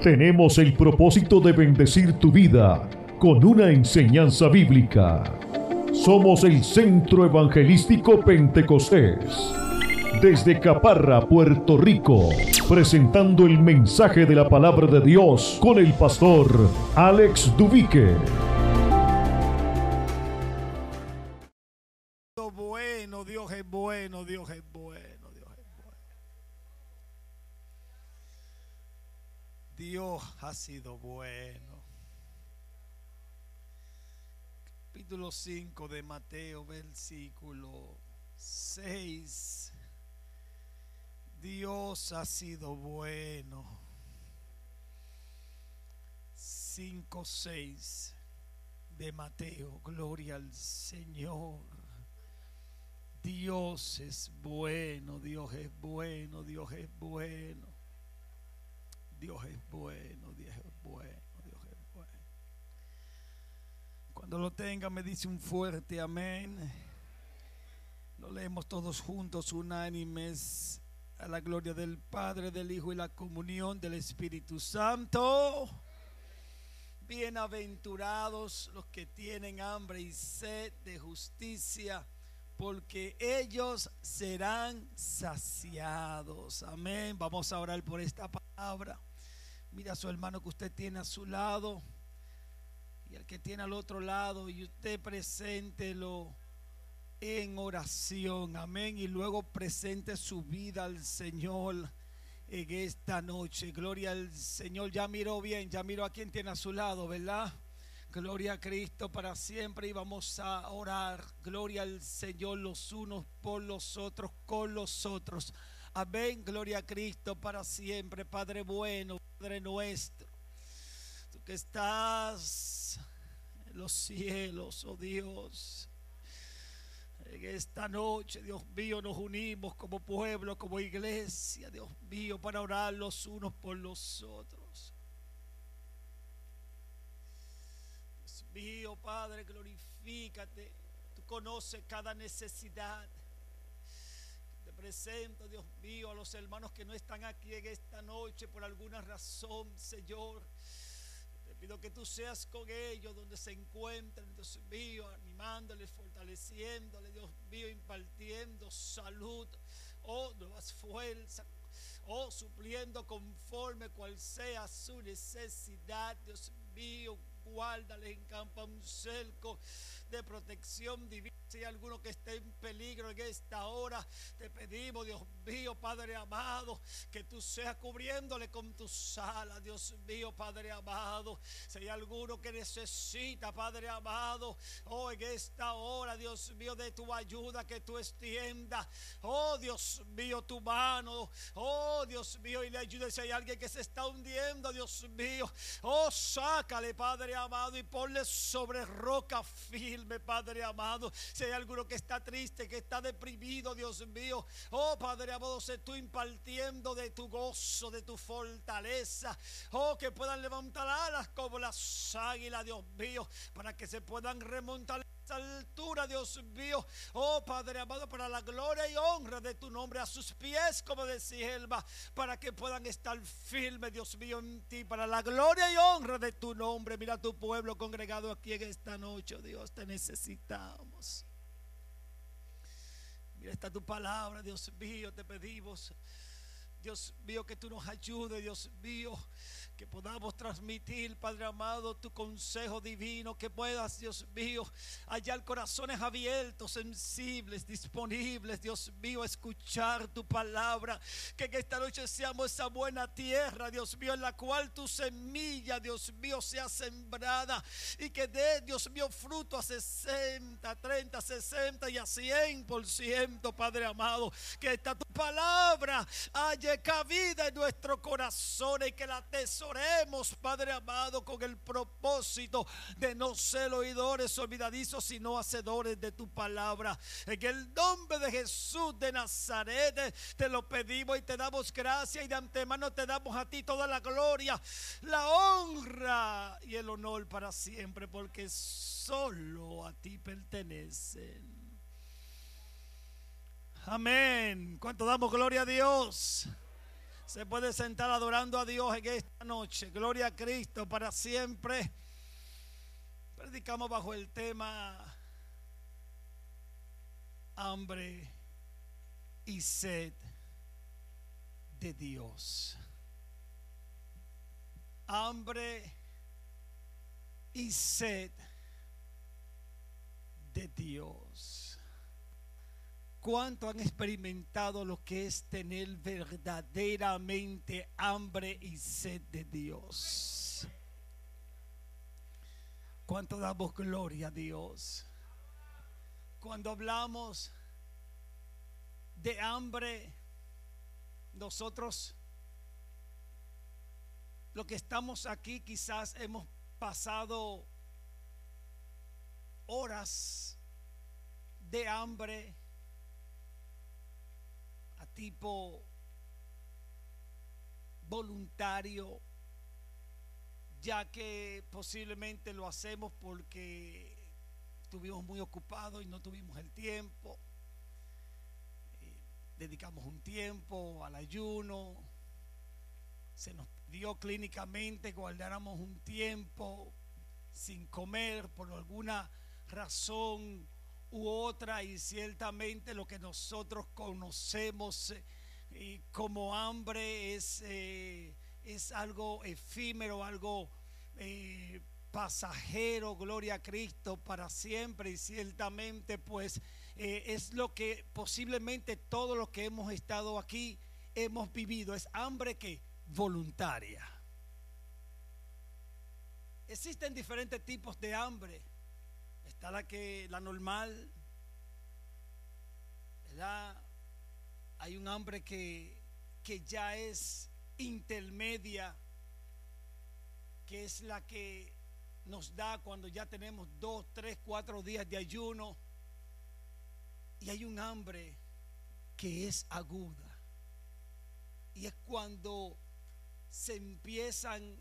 tenemos el propósito de bendecir tu vida con una enseñanza bíblica. Somos el Centro Evangelístico Pentecostés. Desde Caparra, Puerto Rico, presentando el mensaje de la palabra de Dios con el pastor Alex Dubique. Bueno, Dios es bueno, Dios es bueno, Dios es bueno. Dios ha sido bueno. Capítulo 5 de Mateo, versículo 6. Dios ha sido bueno. 5, 6 de Mateo. Gloria al Señor. Dios es bueno, Dios es bueno, Dios es bueno. Dios es bueno, Dios es bueno, Dios es bueno. Cuando lo tenga me dice un fuerte amén. Lo leemos todos juntos, unánimes, a la gloria del Padre, del Hijo y la comunión del Espíritu Santo. Bienaventurados los que tienen hambre y sed de justicia porque ellos serán saciados. Amén. Vamos a orar por esta palabra. Mira a su hermano que usted tiene a su lado y el que tiene al otro lado y usted preséntelo en oración. Amén. Y luego presente su vida al Señor en esta noche. Gloria al Señor. Ya miró bien, ya miró a quien tiene a su lado, ¿verdad? Gloria a Cristo para siempre y vamos a orar. Gloria al Señor los unos por los otros, con los otros. Amén. Gloria a Cristo para siempre. Padre bueno, Padre nuestro. Tú que estás en los cielos, oh Dios. En esta noche, Dios mío, nos unimos como pueblo, como iglesia, Dios mío, para orar los unos por los otros. mío, Padre, glorifícate. Tú conoces cada necesidad. Presento, Dios mío, a los hermanos que no están aquí en esta noche por alguna razón, Señor. Te pido que tú seas con ellos donde se encuentren, Dios mío, animándoles, fortaleciéndoles, Dios mío, impartiendo salud, oh, nuevas fuerzas, oh, supliendo conforme cual sea su necesidad, Dios mío, guárdale, encampa un cerco de protección divina. Si hay alguno que esté en peligro en esta hora, te pedimos, Dios mío, Padre amado, que tú seas cubriéndole con tu sala, Dios mío, Padre amado. Si hay alguno que necesita, Padre amado, oh, en esta hora, Dios mío, de tu ayuda que tú extiendas, oh, Dios mío, tu mano, oh, Dios mío, y le ayude si hay alguien que se está hundiendo, Dios mío, oh, sácale, Padre amado, y ponle sobre roca firme, Padre amado. Si hay alguno que está triste, que está deprimido, Dios mío. Oh Padre amado, sé tú impartiendo de tu gozo, de tu fortaleza. Oh, que puedan levantar alas como las águilas, Dios mío, para que se puedan remontar altura, Dios mío. Oh Padre amado, para la gloria y honra de tu nombre a sus pies, como decía Elba, para que puedan estar firmes, Dios mío, en ti, para la gloria y honra de tu nombre. Mira tu pueblo congregado aquí en esta noche, oh Dios, te necesitamos. Mira, está tu palabra, Dios mío, te pedimos. Dios mío, que tú nos ayudes, Dios mío, que podamos transmitir, Padre amado, tu consejo divino, que puedas, Dios mío, hallar corazones abiertos, sensibles, disponibles, Dios mío, escuchar tu palabra, que esta noche seamos esa buena tierra, Dios mío, en la cual tu semilla, Dios mío, sea sembrada. Y que dé, Dios mío, fruto a 60, 30, 60 y a 100 por ciento, Padre amado, que esta tu palabra haya cabida en nuestro corazón y que la tesora oremos, Padre amado, con el propósito de no ser oidores olvidadizos, sino hacedores de tu palabra. En el nombre de Jesús de Nazaret te lo pedimos y te damos gracias y de antemano te damos a ti toda la gloria, la honra y el honor para siempre, porque solo a ti pertenecen. Amén. ¿Cuánto damos gloria a Dios? Se puede sentar adorando a Dios en esta noche. Gloria a Cristo para siempre. Predicamos bajo el tema hambre y sed de Dios. Hambre y sed de Dios. ¿Cuánto han experimentado lo que es tener verdaderamente hambre y sed de Dios? ¿Cuánto damos gloria a Dios? Cuando hablamos de hambre, nosotros, lo que estamos aquí, quizás hemos pasado horas de hambre tipo voluntario, ya que posiblemente lo hacemos porque estuvimos muy ocupados y no tuvimos el tiempo. Eh, dedicamos un tiempo al ayuno. Se nos dio clínicamente guardáramos un tiempo sin comer por alguna razón u otra y ciertamente lo que nosotros conocemos eh, como hambre es, eh, es algo efímero, algo eh, pasajero, gloria a Cristo para siempre y ciertamente pues es lo que posiblemente todos los que hemos estado aquí hemos vivido, es hambre que voluntaria. Existen diferentes tipos de hambre. Está la que la normal, ¿verdad? Hay un hambre que, que ya es intermedia, que es la que nos da cuando ya tenemos dos, tres, cuatro días de ayuno. Y hay un hambre que es aguda. Y es cuando se empiezan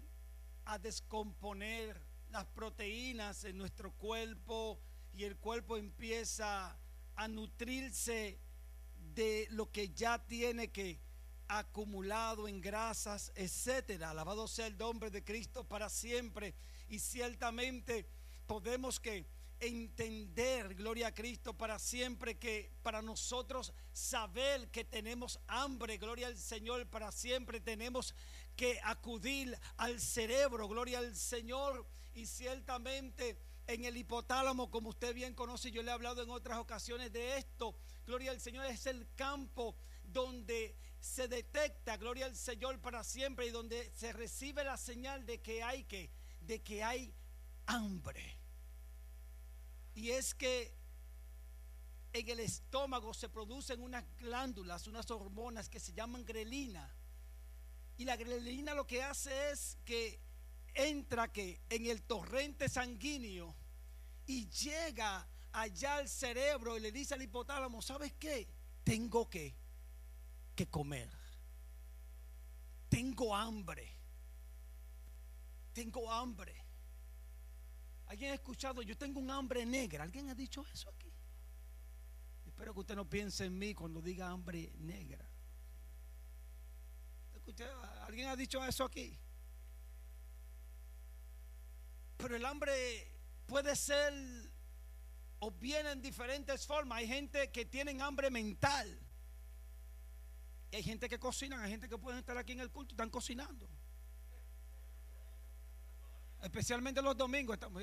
a descomponer las proteínas en nuestro cuerpo y el cuerpo empieza a nutrirse de lo que ya tiene que acumulado en grasas, etcétera. Alabado sea el nombre de Cristo para siempre. Y ciertamente podemos que entender, gloria a Cristo, para siempre que para nosotros saber que tenemos hambre, gloria al Señor, para siempre tenemos que acudir al cerebro, gloria al Señor y ciertamente en el hipotálamo, como usted bien conoce, yo le he hablado en otras ocasiones de esto, gloria al Señor, es el campo donde se detecta, gloria al Señor para siempre, y donde se recibe la señal de que hay que, de que hay hambre. Y es que en el estómago se producen unas glándulas, unas hormonas que se llaman grelina. Y la grelina lo que hace es que entra que en el torrente sanguíneo y llega allá al cerebro y le dice al hipotálamo, ¿sabes qué? Tengo que, que comer. Tengo hambre. Tengo hambre. ¿Alguien ha escuchado? Yo tengo un hambre negra. ¿Alguien ha dicho eso aquí? Espero que usted no piense en mí cuando diga hambre negra. ¿Alguien ha dicho eso aquí? Pero el hambre puede ser o viene en diferentes formas. Hay gente que tienen hambre mental. Y hay gente que cocina, hay gente que pueden estar aquí en el culto y están cocinando. Especialmente los domingos. Estamos,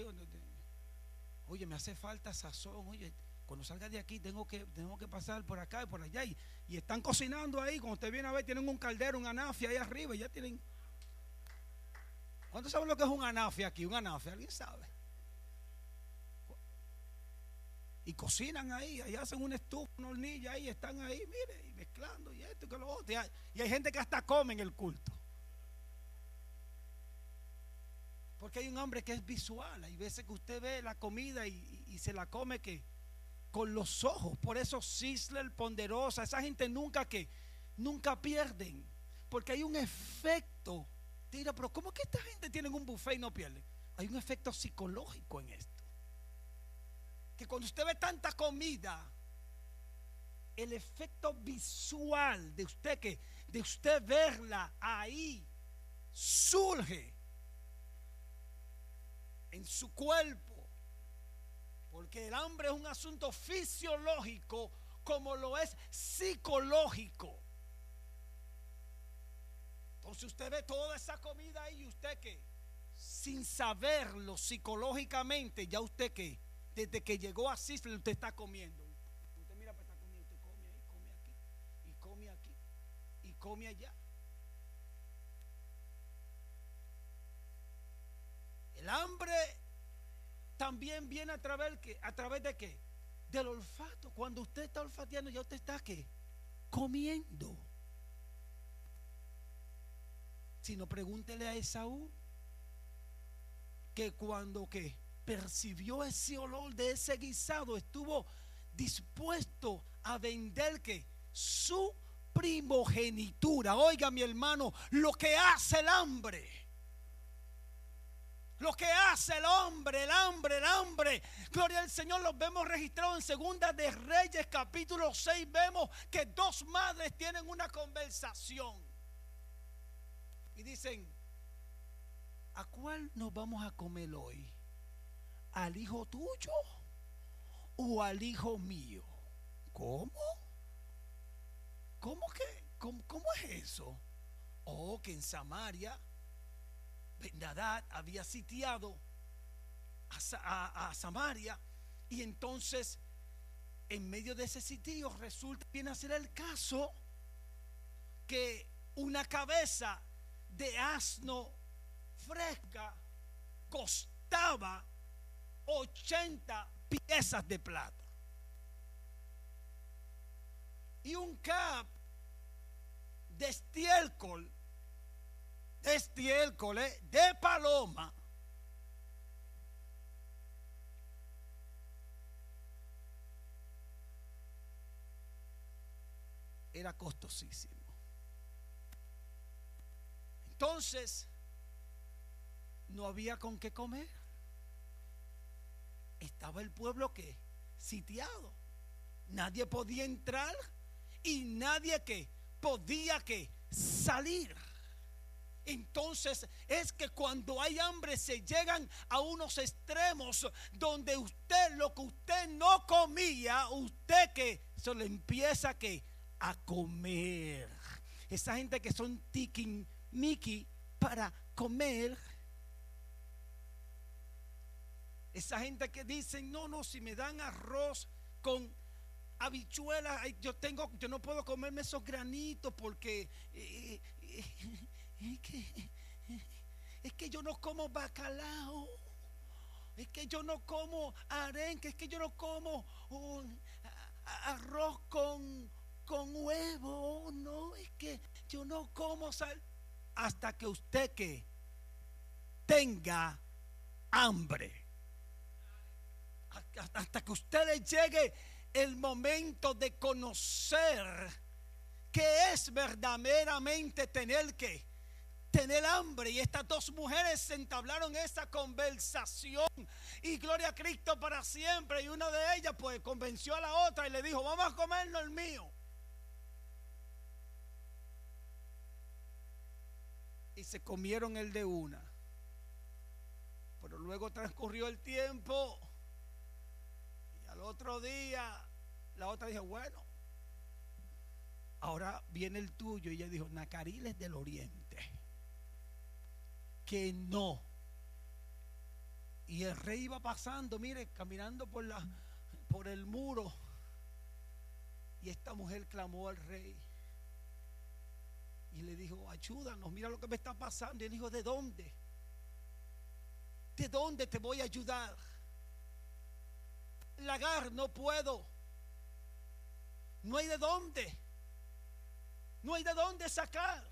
oye, me hace falta sazón. Oye, cuando salga de aquí tengo que, tengo que pasar por acá y por allá. Y, y están cocinando ahí. Cuando usted viene a ver, tienen un caldero, un anafia ahí arriba. Y ya tienen ¿Cuántos saben lo que es un anafe aquí? Un anafe, ¿alguien sabe? Y cocinan ahí, ahí hacen una estufa, una hornilla ahí, están ahí, mire, y mezclando y esto y que lo otro. Y hay, gente que hasta come en el culto. Porque hay un hambre que es visual. Hay veces que usted ve la comida y, y se la come que con los ojos. Por eso Sisler, Ponderosa, esa gente nunca que, nunca pierden. Porque hay un efecto Tira, pero ¿cómo que esta gente tiene un buffet y no pierde? Hay un efecto psicológico en esto. Que cuando usted ve tanta comida, el efecto visual de usted que de usted verla ahí, surge en su cuerpo. Porque el hambre es un asunto fisiológico como lo es psicológico. Entonces usted ve toda esa comida ahí y usted que, sin saberlo psicológicamente, ya usted que, desde que llegó a Cisle, usted está comiendo. Usted mira, pues está comiendo, usted come ahí, come aquí, y come aquí, y come allá. El hambre también viene a través, ¿a través de qué? Del olfato. Cuando usted está olfateando, ya usted está qué? Comiendo. Si no, pregúntele a Esaú que cuando que percibió ese olor de ese guisado, estuvo dispuesto a vender que su primogenitura. Oiga, mi hermano, lo que hace el hambre. Lo que hace el hombre, el hambre, el hambre. Gloria al Señor, los vemos registrados en Segunda de Reyes, capítulo 6. Vemos que dos madres tienen una conversación. Y dicen, ¿a cuál nos vamos a comer hoy? ¿Al hijo tuyo o al hijo mío? ¿Cómo? ¿Cómo que? ¿Cómo, es eso? Oh, que en Samaria Bendadad había sitiado a, a, Samaria y entonces en medio de ese sitio resulta viene a ser el caso que una cabeza de asno fresca costaba 80 piezas de plata. Y un cap de estiércol estiércol de paloma. Era costosísimo. Entonces, no había con qué comer. Estaba el pueblo que sitiado. Nadie podía entrar y nadie que podía que salir. Entonces es que cuando hay hambre se llegan a unos extremos donde usted lo que usted no comía, usted que se lo empieza que a comer. Esa gente que son tiking Mickey para comer. Esa gente que dicen, no, no, si me dan arroz con habichuelas, yo tengo, yo no puedo comerme esos granitos porque eh, eh, es que, es que yo no como bacalao. Es que yo no como arenque, es que yo no como arroz con, con huevo, no, es que yo no como sal. Hasta que usted que tenga hambre. Hasta que usted le llegue el momento de conocer que es verdaderamente tener que tener hambre. Y estas dos mujeres se entablaron esa conversación. Y gloria a Cristo para siempre. Y una de ellas pues convenció a la otra y le dijo, vamos a comernos el mío. Y se comieron el de una. Pero luego transcurrió el tiempo. Y al otro día la otra dijo, bueno, ahora viene el tuyo. Y ella dijo, Nacariles del Oriente que no. Y el rey iba pasando, mire, caminando por, la, por el muro. Y esta mujer clamó al rey. Y le dijo, ayúdanos, mira lo que me está pasando. Y él dijo, ¿de dónde? ¿De dónde te voy a ayudar? Lagar, no puedo. No hay de dónde. No hay de dónde sacar.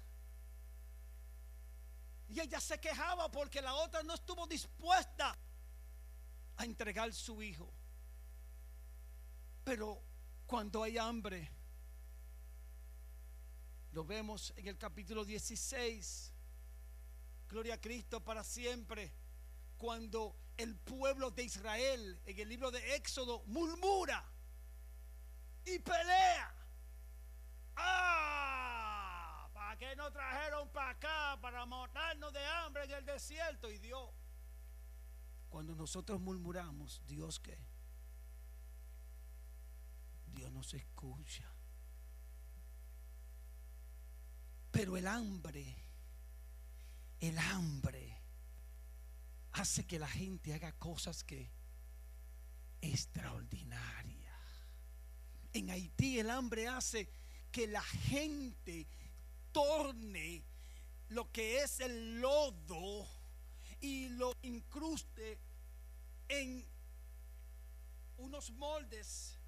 Y ella se quejaba porque la otra no estuvo dispuesta a entregar su hijo. Pero cuando hay hambre, lo vemos en el capítulo 16, Gloria a Cristo para siempre, cuando el pueblo de Israel en el libro de Éxodo murmura y pelea. ¡Ah! ¿Para qué nos trajeron para acá para matarnos de hambre en el desierto? Y Dios, cuando nosotros murmuramos, Dios qué? Dios nos escucha. Pero el hambre, el hambre hace que la gente haga cosas que extraordinarias. En Haití el hambre hace que la gente torne lo que es el lodo y lo incruste en unos moldes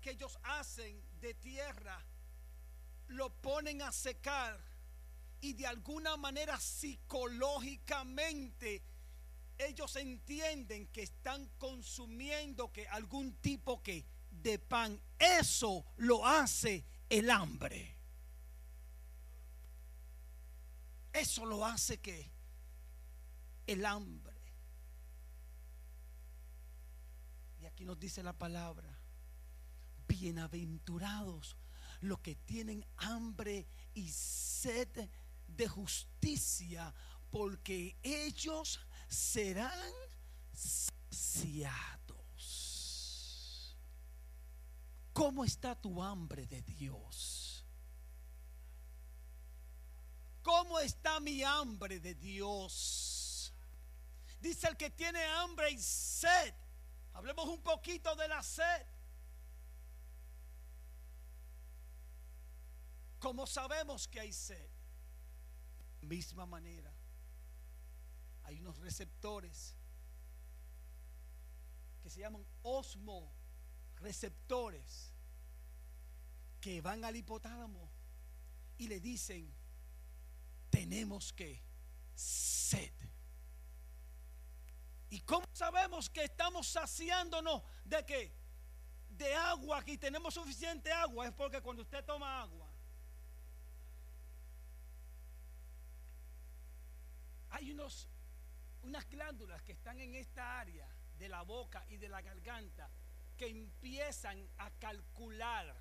que ellos hacen de tierra, lo ponen a secar y de alguna manera psicológicamente ellos entienden que están consumiendo que algún tipo que de pan. Eso lo hace el hambre. Eso lo hace que el hambre. Y aquí nos dice la palabra, bienaventurados los que tienen hambre y sed de justicia, porque ellos serán saciados. ¿Cómo está tu hambre de Dios? ¿Cómo está mi hambre de Dios? Dice el que tiene hambre y sed. Hablemos un poquito de la sed. Como sabemos que hay sed, misma manera, hay unos receptores que se llaman osmo receptores que van al hipotálamo y le dicen, tenemos que sed. ¿Y cómo sabemos que estamos saciándonos de qué? De agua, y tenemos suficiente agua. Es porque cuando usted toma agua, hay unos, unas glándulas que están en esta área de la boca y de la garganta que empiezan a calcular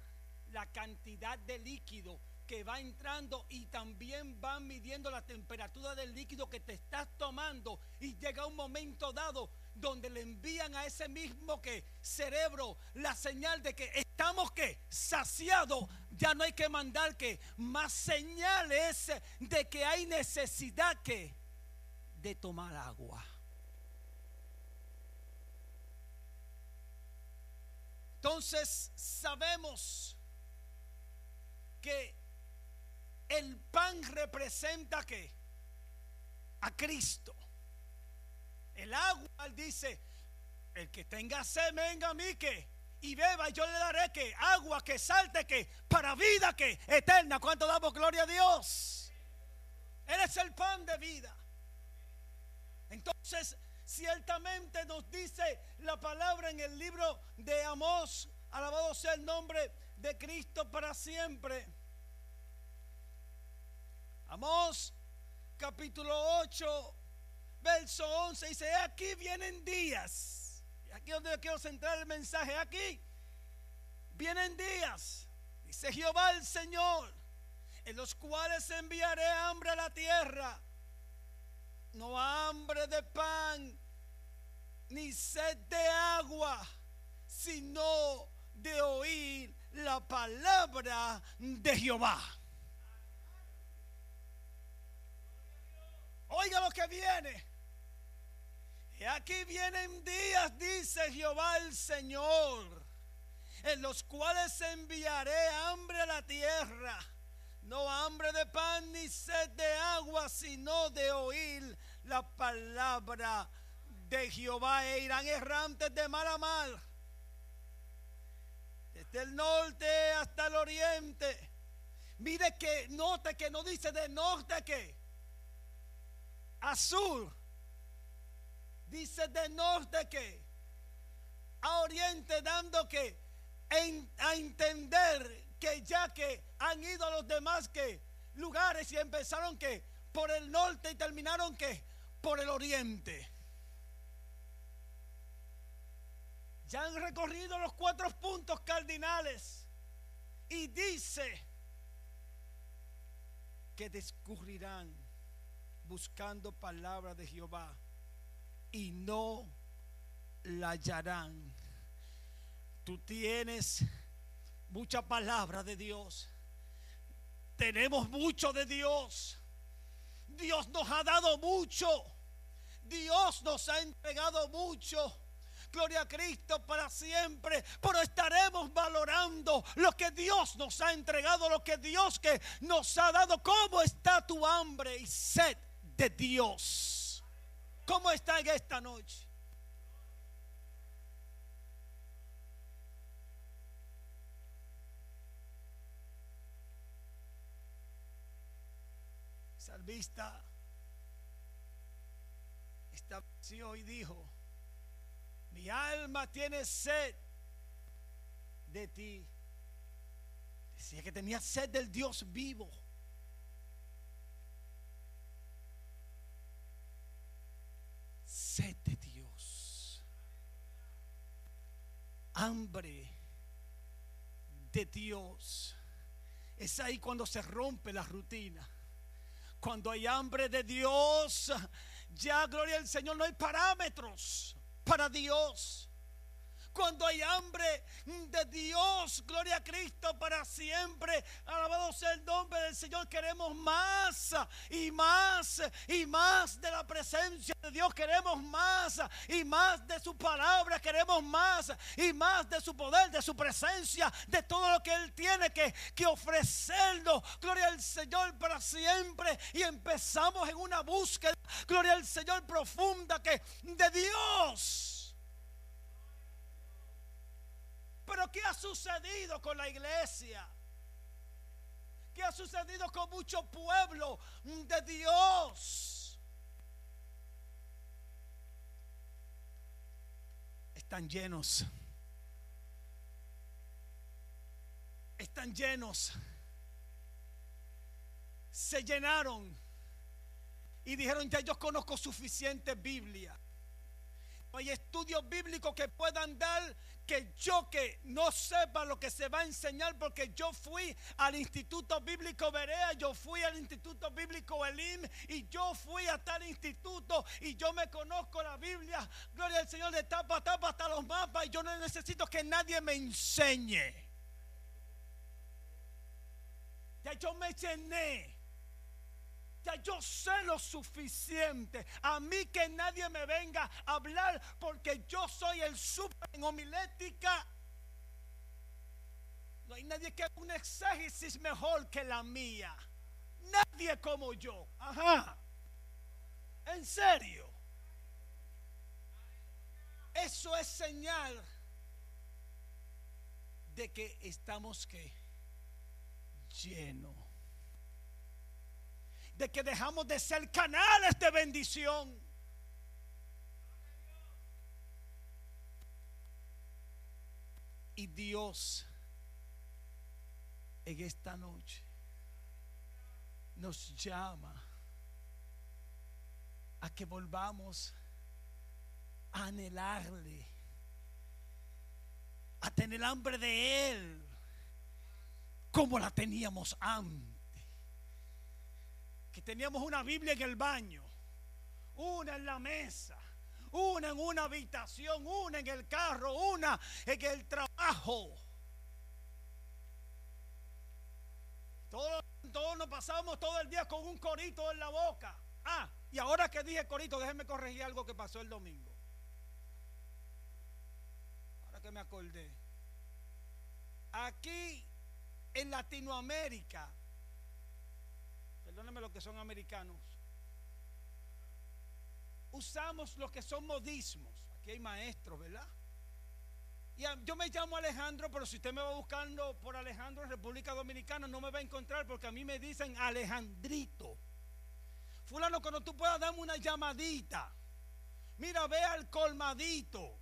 la cantidad de líquido que va entrando y también van midiendo la temperatura del líquido que te estás tomando. Y llega un momento dado donde le envían a ese mismo que cerebro la señal de que estamos que saciados, ya no hay que mandar que más señales de que hay necesidad que de tomar agua. Entonces sabemos que el pan representa que a Cristo. El agua dice, el que tenga sed venga a mí que y beba y yo le daré que agua que salte que para vida que eterna. ¿Cuánto damos gloria a Dios? Él es el pan de vida. Entonces, ciertamente nos dice la palabra en el libro de Amós, alabado sea el nombre de Cristo para siempre. Amós capítulo 8, verso 11 dice, aquí vienen días. Y aquí donde yo quiero centrar el mensaje, aquí vienen días, dice Jehová el Señor, en los cuales enviaré hambre a la tierra no hambre de pan, ni sed de agua, sino de oír la palabra de Jehová. Oiga lo que viene. Y aquí vienen días, dice Jehová el Señor, en los cuales enviaré hambre a la tierra no hambre de pan ni sed de agua, sino de oír la palabra de Jehová. E irán errantes de mar a mar, desde el norte hasta el oriente. Mire que note que no dice de norte que a sur. Dice de norte que a oriente, dando que a entender que ya que han ido a los demás que lugares y empezaron que por el norte y terminaron que por el oriente. Ya han recorrido los cuatro puntos cardinales y dice que descubrirán buscando palabra de Jehová y no la hallarán. Tú tienes mucha palabra de Dios. Tenemos mucho de Dios. Dios nos ha dado mucho. Dios nos ha entregado mucho. Gloria a Cristo para siempre. Pero estaremos valorando lo que Dios nos ha entregado, lo que Dios que nos ha dado. ¿Cómo está tu hambre y sed de Dios? ¿Cómo está en esta noche? Salvista estableció y dijo, mi alma tiene sed de ti. Decía que tenía sed del Dios vivo. Sed de Dios. Hambre de Dios. Es ahí cuando se rompe la rutina. Cuando hay hambre de Dios, ya gloria al Señor, no hay parámetros para Dios. Cuando hay hambre de Dios, gloria a Cristo para siempre. Alabado sea el nombre del Señor. Queremos más y más y más de la presencia de Dios. Queremos más y más de su palabra. Queremos más y más de su poder, de su presencia, de todo lo que Él tiene que, que ofrecernos. Gloria al Señor para siempre. Y empezamos en una búsqueda, gloria al Señor profunda que de Dios. Pero ¿qué ha sucedido con la iglesia? ¿Qué ha sucedido con mucho pueblo de Dios? Están llenos. Están llenos. Se llenaron. Y dijeron, ya yo conozco suficiente Biblia. Hay estudios bíblicos que puedan dar que yo que no sepa lo que se va a enseñar porque yo fui al Instituto Bíblico Berea, yo fui al Instituto Bíblico Elim y yo fui a tal instituto y yo me conozco la Biblia, gloria al Señor de tapa a tapa hasta los mapas y yo no necesito que nadie me enseñe. Ya yo me llené yo sé lo suficiente. A mí que nadie me venga a hablar porque yo soy el super en homilética. No hay nadie que haga un exégesis mejor que la mía. Nadie como yo. Ajá. En serio. Eso es señal de que estamos que llenos de que dejamos de ser canales de bendición. Y Dios en esta noche nos llama a que volvamos a anhelarle, a tener hambre de Él, como la teníamos antes teníamos una Biblia en el baño, una en la mesa, una en una habitación, una en el carro, una en el trabajo. Todos, todos nos pasamos todo el día con un corito en la boca. Ah, y ahora que dije corito, déjenme corregir algo que pasó el domingo. Ahora que me acordé. Aquí en Latinoamérica perdónenme los que son americanos, usamos lo que son modismos. Aquí hay maestros, ¿verdad? Y yo me llamo Alejandro, pero si usted me va buscando por Alejandro en República Dominicana, no me va a encontrar porque a mí me dicen Alejandrito. Fulano, cuando tú puedas darme una llamadita, mira, ve al colmadito.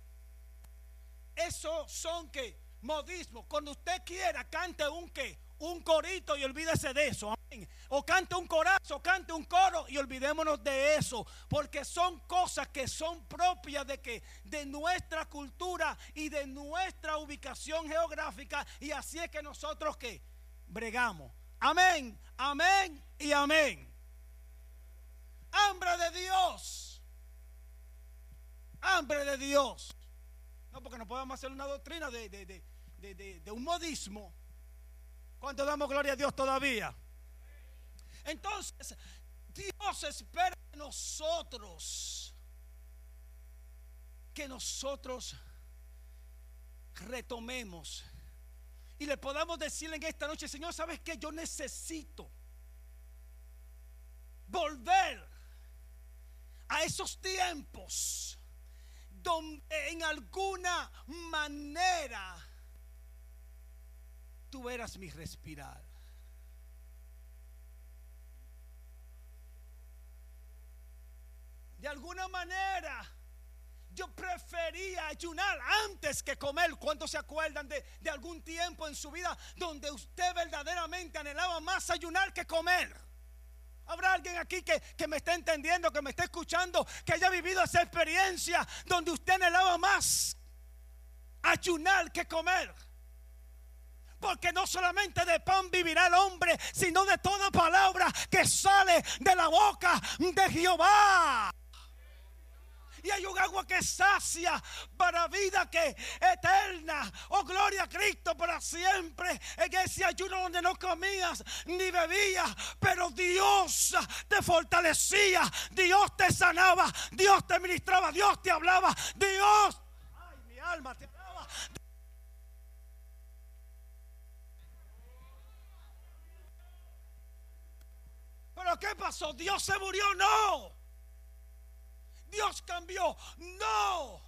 Esos son que modismos. Cuando usted quiera, cante un que, un corito y olvídese de eso. O cante un corazo, cante un coro y olvidémonos de eso, porque son cosas que son propias de que de nuestra cultura y de nuestra ubicación geográfica y así es que nosotros que bregamos. Amén, amén y amén. Hambre de Dios. Hambre de Dios. No, porque no podemos hacer una doctrina de, de un modismo. ¿Cuánto damos gloria a Dios todavía? Entonces, Dios espera de nosotros que nosotros retomemos y le podamos decir en esta noche, Señor, ¿sabes que Yo necesito volver a esos tiempos donde en alguna manera tú eras mi respirar. De alguna manera yo prefería ayunar antes que comer. ¿Cuántos se acuerdan de, algún tiempo en su vida donde usted verdaderamente anhelaba más ayunar que comer? Habrá alguien aquí que, que, me está entendiendo, que me está escuchando, que haya vivido esa experiencia donde usted anhelaba más ayunar que comer. Porque no solamente de pan vivirá el hombre, sino de toda palabra que sale de la boca de Jehová y hay un agua que sacia para vida que eterna. Oh, gloria a Cristo para siempre. En ese ayuno donde no comías ni bebías, pero Dios te fortalecía, Dios te sanaba, Dios te ministraba, Dios te hablaba, Dios. Ay, mi alma te ¿qué pasó? ¿Dios se murió? No. Dios cambió. No.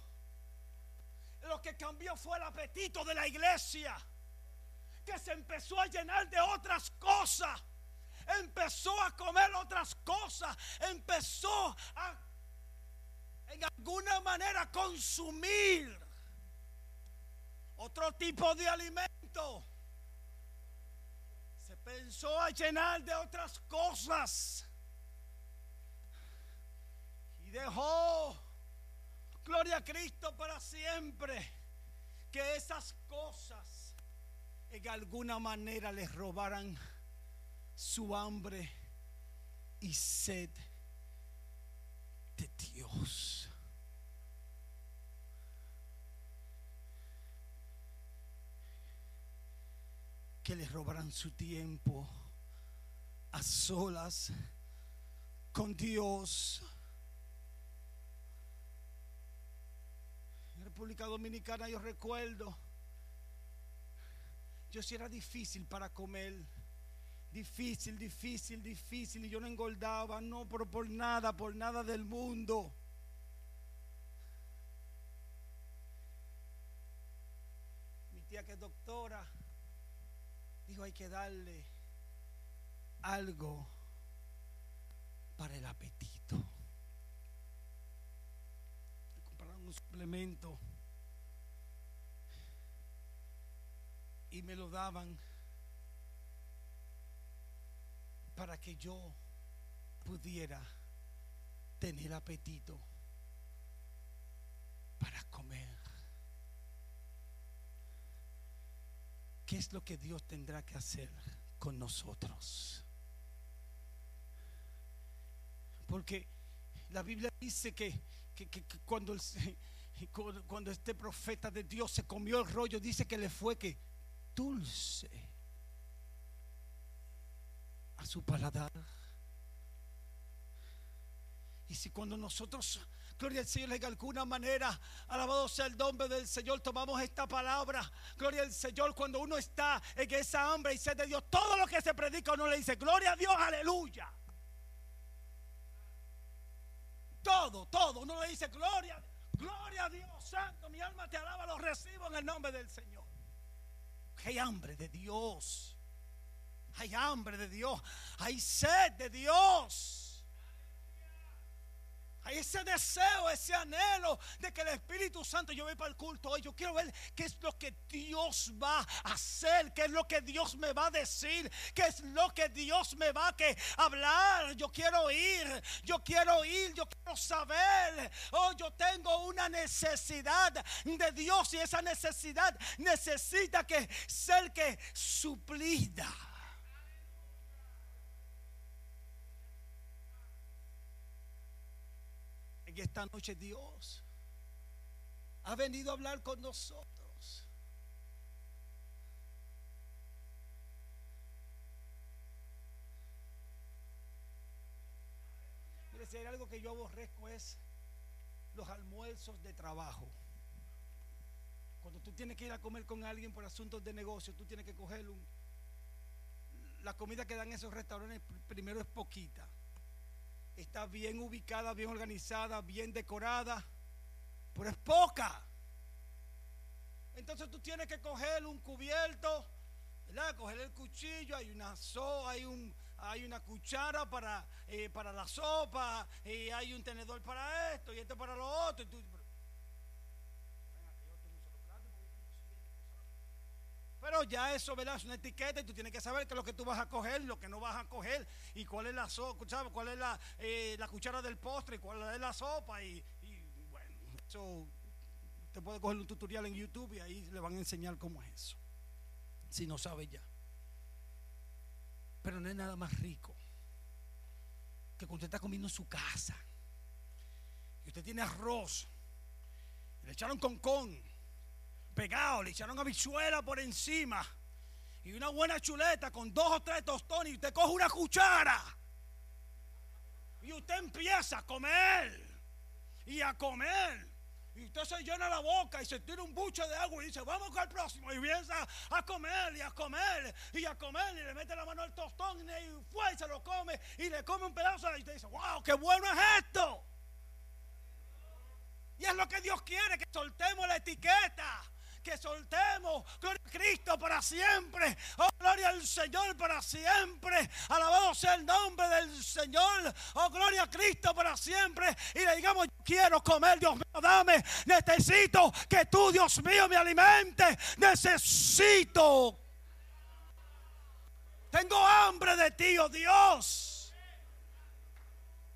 Lo que cambió fue el apetito de la iglesia. Que se empezó a llenar de otras cosas. Empezó a comer otras cosas. Empezó a, en alguna manera, consumir otro tipo de alimento. Pensó a llenar de otras cosas dejó, gloria a Cristo para siempre, que esas cosas en alguna manera les robaran su hambre y sed de Dios. Que les robaran su tiempo a solas con Dios. República Dominicana yo recuerdo, yo sí era difícil para comer. Difícil, difícil, difícil. Y yo no engordaba, no, pero por nada, por nada del mundo. Mi tía que es doctora dijo hay que darle algo para el apetito. Compraron un suplemento y me lo daban para que yo pudiera tener apetito para comer. ¿Qué es lo que Dios tendrá que hacer con nosotros? Porque la Biblia dice que, cuando, cuando este profeta de Dios se comió el rollo, dice que le fue que dulce a su paladar. Y si cuando nosotros, gloria al Señor, de alguna manera, alabado sea el nombre del Señor, tomamos esta palabra, gloria al Señor, cuando uno está en esa hambre y sed de Dios, todo lo que se predica uno le dice, gloria a Dios, aleluya. Todo, todo, uno le dice, gloria, gloria a Dios, santo, mi alma te alaba, lo recibo en el nombre del Señor hay hambre de Dios. Hay hambre de Dios. Hay sed de Dios. Ese deseo, ese anhelo de que el Espíritu Santo, yo voy para el culto hoy, yo quiero ver qué es lo que Dios va a hacer, qué es lo que Dios me va a decir, qué es lo que Dios me va a hablar. Yo quiero ir, yo quiero ir, yo quiero saber. Oh, yo tengo una necesidad de Dios y esa necesidad necesita que ser que suplida. En esta noche Dios ha venido a hablar con nosotros. Mire, si hay algo que yo aborrezco es los almuerzos de trabajo. Cuando tú tienes que ir a comer con alguien por asuntos de negocio, tú tienes que coger. La comida que dan esos restaurantes primero es poquita. Está bien ubicada, bien organizada, bien decorada, pero es poca. Entonces tú tienes que coger un cubierto, ¿verdad? Coger el cuchillo, hay una so, hay un, hay una cuchara para, eh, para la sopa, y hay un tenedor para esto y este para lo otro. Pero ya eso, ¿verdad? Es una etiqueta y tú tienes que saber qué es lo que tú vas a coger, lo que no vas a coger, y cuál es la sopa, cuál es la, eh, la, cuchara del postre, y cuál es la sopa, y, bueno, eso te puede coger un tutorial en YouTube y ahí le van a enseñar cómo es eso. Si no sabe ya. Pero no es nada más rico que cuando usted está comiendo en su casa y usted tiene arroz, le echaron concón pegado, le echaron habichuela por encima y una buena chuleta con dos o tres tostones y usted coge una cuchara y usted empieza a comer y a comer. Y usted se llena la boca y se tira un buche de agua y dice, vamos con el próximo. Y empieza a comer y a comer y a comer y le mete la mano al tostón y fue y se lo come y le come un pedazo y usted dice, wow, qué bueno es esto. Y es lo que Dios quiere, que soltemos la etiqueta que soltemos. Gloria a Cristo para siempre. Oh, gloria al Señor para siempre. Alabado sea el nombre del Señor. Oh, gloria a Cristo para siempre. Y le digamos, quiero comer, Dios mío, dame. Necesito que tú, Dios mío, me alimente. Necesito. Tengo hambre de ti, oh Dios.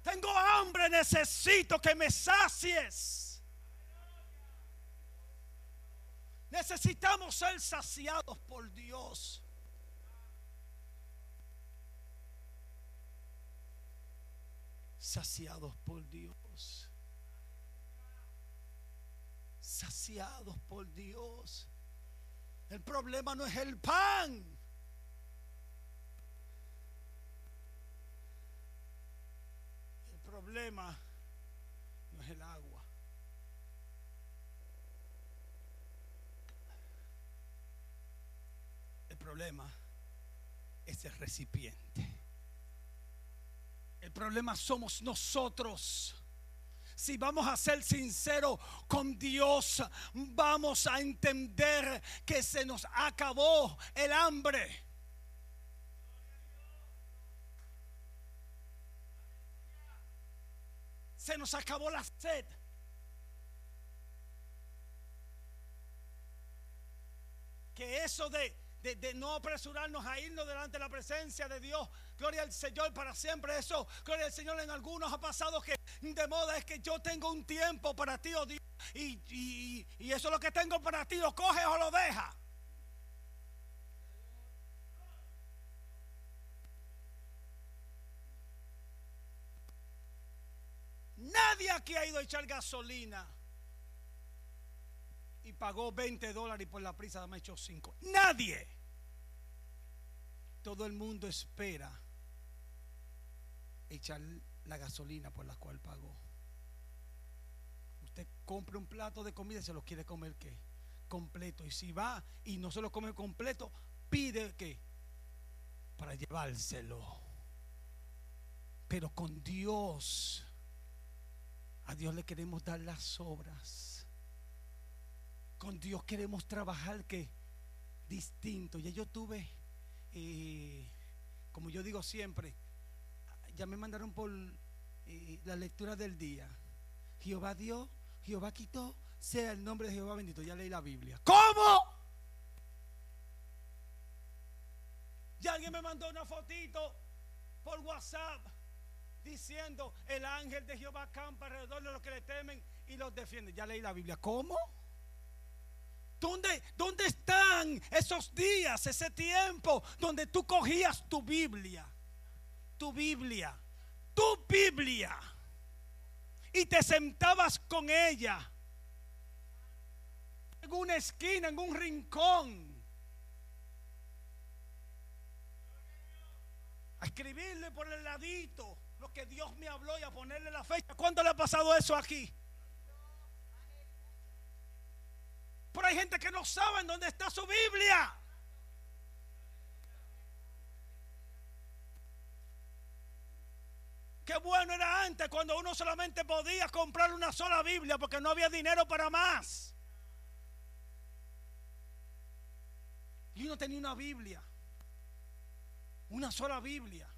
Tengo hambre, necesito que me sacies. Necesitamos ser saciados por Dios. Saciados por Dios. Saciados por Dios. El problema no es el pan. El problema no es el agua. Problema es el recipiente. El problema somos nosotros. Si vamos a ser sinceros con Dios, vamos a entender que se nos acabó el hambre. Se nos acabó la sed. Que eso de de, no apresurarnos a irnos delante de la presencia de Dios. Gloria al Señor para siempre. Eso, gloria al Señor, en algunos ha pasado que de moda es que yo tengo un tiempo para ti, oh Dios. Y, y eso es lo que tengo para ti, lo coge o lo deja. Nadie aquí ha ido a echar gasolina y pagó 20 dólares y por la prisa me echó 5. Nadie. Todo el mundo espera echar la gasolina por la cual pagó. Usted compra un plato de comida y se lo quiere comer qué? Completo. Y si va y no se lo come completo, pide que para llevárselo. Pero con Dios, a Dios le queremos dar las obras con Dios queremos trabajar que distinto. Ya yo tuve, eh, como yo digo siempre, ya me mandaron por eh, la lectura del día. Jehová dio, Jehová quitó, sea el nombre de Jehová bendito. Ya leí la Biblia. ¿Cómo? Ya alguien me mandó una fotito por WhatsApp diciendo el ángel de Jehová campa alrededor de los que le temen y los defiende. Ya leí la Biblia. ¿Cómo? ¿Dónde, ¿Dónde están esos días, ese tiempo donde tú cogías tu Biblia? Tu Biblia. Tu Biblia. y te sentabas con ella en una esquina, en un rincón. A escribirle por el ladito lo que Dios me habló y a ponerle la fecha. ¿Cuándo le ha pasado eso aquí? Pero hay gente que no sabe dónde está su Biblia. Qué bueno era antes cuando uno solamente podía comprar una sola Biblia porque no había dinero para más. Y uno tenía una Biblia. Una sola Biblia.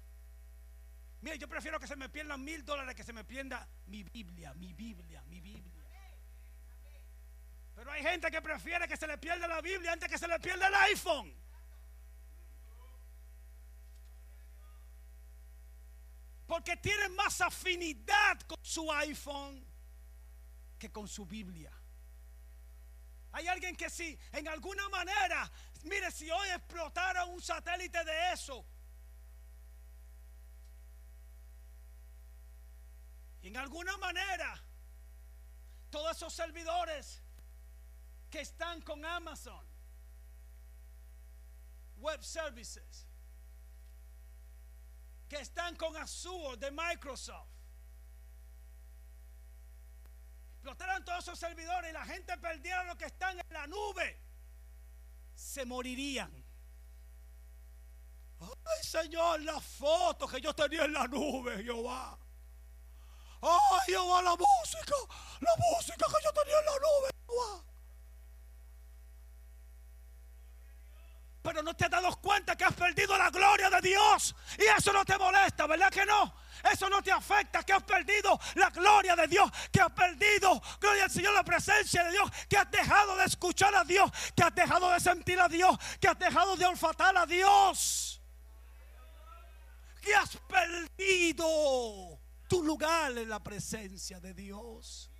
Mire, yo prefiero que se me pierdan mil dólares que se me pierda mi Biblia, mi Biblia, mi Biblia. Pero hay gente que prefiere que se le pierda la Biblia antes que se le pierda el iPhone. Porque tienen más afinidad con su iPhone que con su Biblia. Hay alguien que si en alguna manera, mire, si hoy explotara un satélite de eso, en alguna manera, todos esos servidores que están con Amazon, Web Services, que están con Azure de Microsoft. Explotaran todos esos servidores y la gente perdiera lo que están en la nube. Se morirían. Ay, Señor, la foto que yo tenía en la nube, Jehová. Ay, Jehová, la música, la música que yo tenía en la nube, Jehová. Pero no te has dado cuenta que has perdido la gloria de Dios. Y eso no te molesta, ¿verdad que no? Eso no te afecta, que has perdido la gloria de Dios, que has perdido, gloria al Señor, la presencia de Dios, que has dejado de escuchar a Dios, que has dejado de sentir a Dios, que has dejado de olfatar a Dios, que has perdido tu lugar en la presencia de Dios.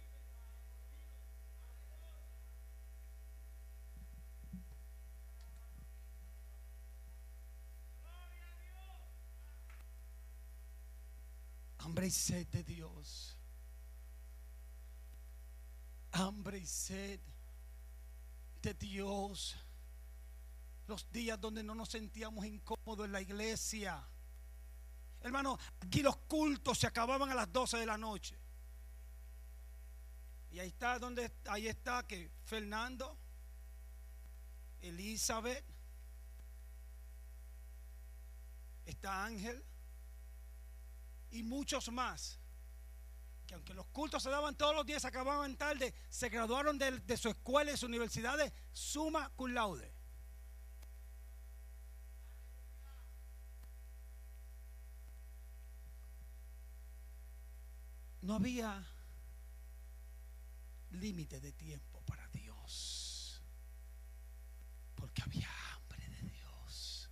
Hambre y sed de Dios. Hambre y sed de Dios. Los días donde no nos sentíamos incómodos en la iglesia. Hermano, aquí los cultos se acababan a las 12 de la noche. Y ahí está donde ahí está que Fernando, Elizabeth, está Ángel y muchos más, que aunque los cultos se daban todos los días, acababan tarde, se graduaron de, su escuela y su universidad de suma cum laude. No había límite de tiempo para Dios, porque había hambre de Dios.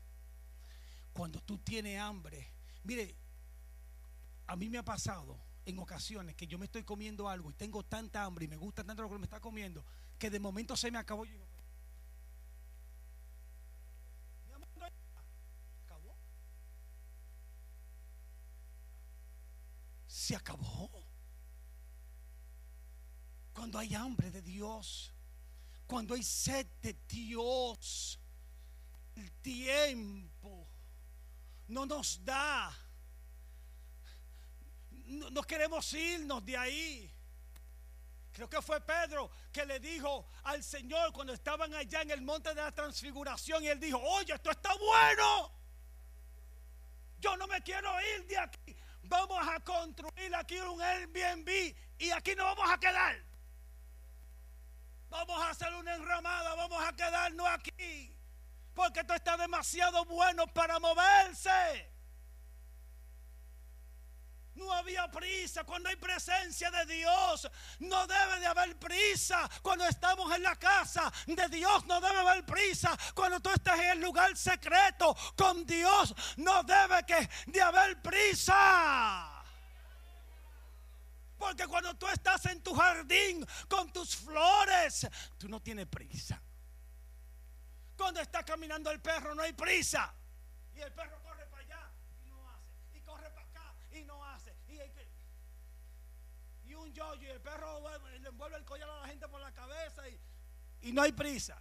Cuando tú tienes hambre, mire, a mí me ha pasado en ocasiones que yo me estoy comiendo algo y tengo tanta hambre y me gusta tanto lo que me está comiendo que de momento se me acabó. Yo. Se acabó. Cuando hay hambre de Dios, cuando hay sed de Dios, el tiempo no nos da no, queremos irnos de ahí. Creo que fue Pedro que le dijo al Señor cuando estaban allá en el monte de la transfiguración y él dijo, oye, esto está bueno. Yo no me quiero ir de aquí. Vamos a construir aquí un Airbnb y aquí no vamos a quedar. Vamos a hacer una enramada, vamos a quedarnos aquí. Porque esto está demasiado bueno para moverse. No había prisa cuando hay presencia de Dios. No debe de haber prisa cuando estamos en la casa de Dios. No debe haber prisa cuando tú estás en el lugar secreto con Dios. No debe que de haber prisa. Porque cuando tú estás en tu jardín con tus flores, tú no tienes prisa. Cuando está caminando el perro no hay prisa. Y el perro y el perro le envuelve el collar a la gente por la cabeza y, y no hay prisa.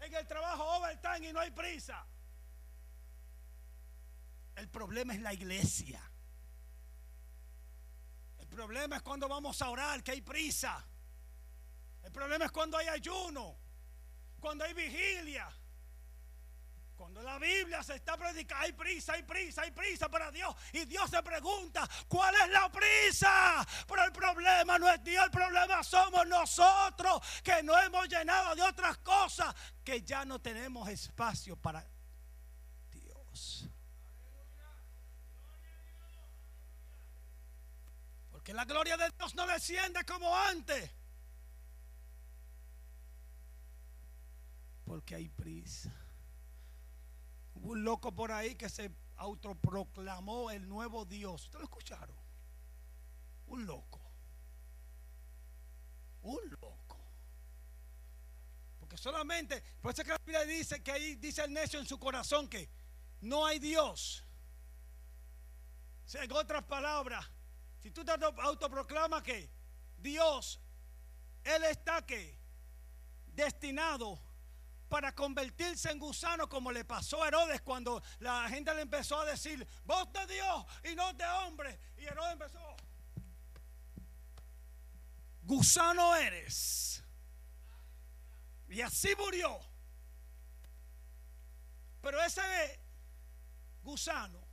En el trabajo overtime y no hay prisa. El problema es la iglesia. El problema es cuando vamos a orar, que hay prisa. El problema es cuando hay ayuno, cuando hay vigilia. Cuando la Biblia se está predicando, hay prisa, hay prisa, hay prisa para Dios. Y Dios se pregunta, ¿cuál es la prisa? Pero el problema no es Dios, el problema somos nosotros que no hemos llenado de otras cosas, que ya no tenemos espacio para Dios. Porque la gloria de Dios no desciende como antes. Porque hay prisa. Un loco por ahí que se autoproclamó el nuevo Dios. ¿Ustedes lo escucharon? Un loco. Un loco. Porque solamente, por eso que la Biblia dice que ahí dice el necio en su corazón que no hay Dios. O sea, en otras palabras, si tú te autoproclamas que Dios, Él está que destinado para convertirse en gusano como le pasó a Herodes cuando la gente le empezó a decir, voz de Dios y no de hombre. Y Herodes empezó, gusano eres. Y así murió. Pero ese gusano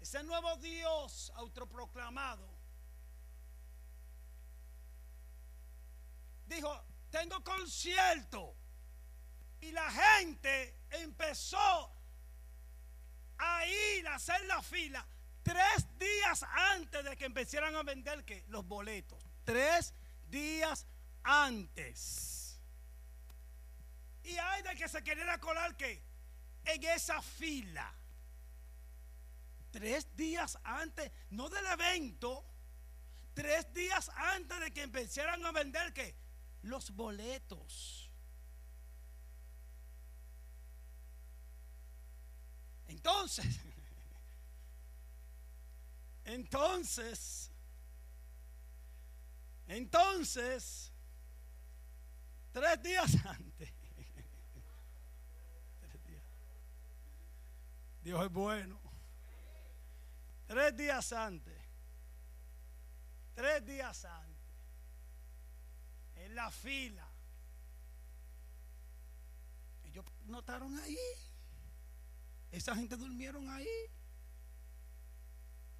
ese nuevo Dios autoproclamado dijo, tengo concierto. Y la gente empezó a ir a hacer la fila tres días antes de que empezaran a vender ¿qué? los boletos. Tres días antes. Y hay de que se quería colar que en esa fila. Tres días antes, no del evento, tres días antes de que empezaran a vender que los boletos. Entonces, entonces, entonces, tres días antes, Dios es bueno, tres días antes, tres días antes en la fila. Ellos notaron ahí. Esa gente durmieron ahí.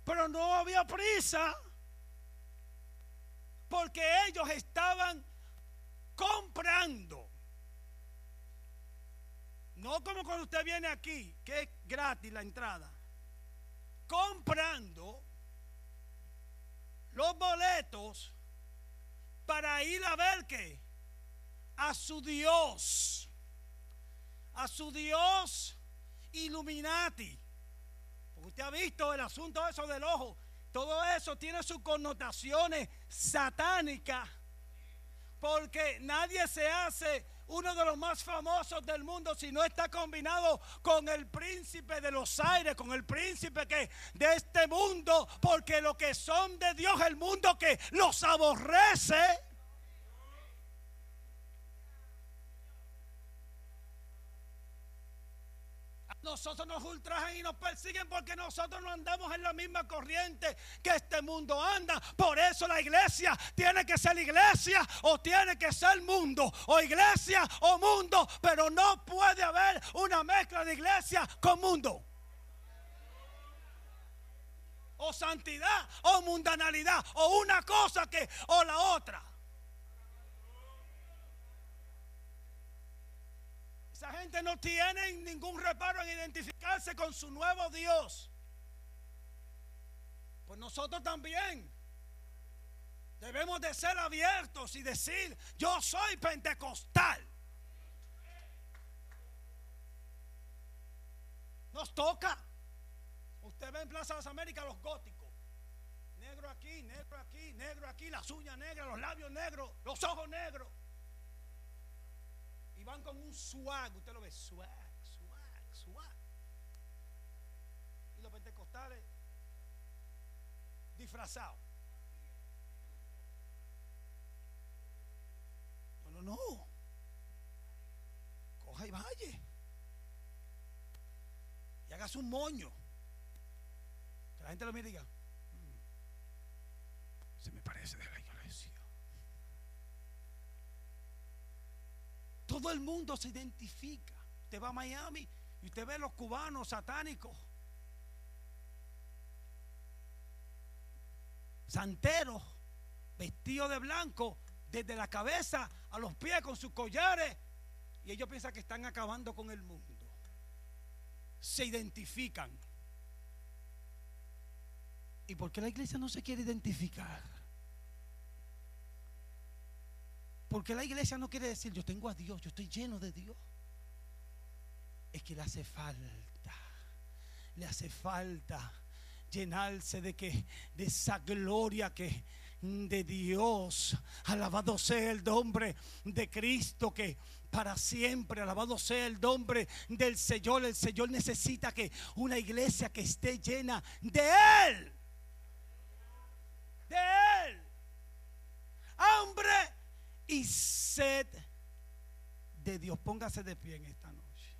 Pero no había prisa. Porque ellos estaban comprando. No como cuando usted viene aquí, que es gratis la entrada. Comprando los boletos para ir a ver qué? A su Dios. A su Dios Illuminati. Porque usted ha visto el asunto eso del ojo. Todo eso tiene sus connotaciones satánicas. Porque nadie se hace uno de los más famosos del mundo, si no está combinado con el príncipe de los aires, con el príncipe que de este mundo, porque lo que son de Dios, el mundo que los aborrece. Nosotros nos ultrajan y nos persiguen porque nosotros no andamos en la misma corriente que este mundo anda. Por eso la iglesia tiene que ser iglesia o tiene que ser mundo. O iglesia o mundo. Pero no puede haber una mezcla de iglesia con mundo. O santidad o mundanalidad. O una cosa que o la otra. Esa gente no tiene ningún reparo en identificarse con su nuevo Dios. Pues nosotros también debemos de ser abiertos y decir, yo soy pentecostal. Nos toca. Usted ve en Plaza de las Américas los góticos. Negro aquí, negro aquí, negro aquí, las uñas negras, los labios negros, los ojos negros Van con un swag, usted lo ve, swag, swag, swag. Y los pentecostales disfrazados. No, no, no. Coja y vaya. Y hagas un moño. Que la gente lo mire y diga, mm, se me parece de la Todo el mundo se identifica. Usted va a Miami y usted ve los cubanos satánicos. Santeros, vestidos de blanco, desde la cabeza a los pies con sus collares. Y ellos piensan que están acabando con el mundo. Se identifican. ¿Y por qué la iglesia no se quiere identificar? Porque la iglesia no quiere decir yo tengo a Dios, yo estoy lleno de Dios. Es que le hace falta, le hace falta llenarse de que de esa gloria que de Dios. Alabado sea el nombre de Cristo que para siempre, alabado sea el nombre del Señor. El Señor necesita que una iglesia que esté llena de Él. De Él. Hambre y sed de Dios. Póngase de pie en esta noche.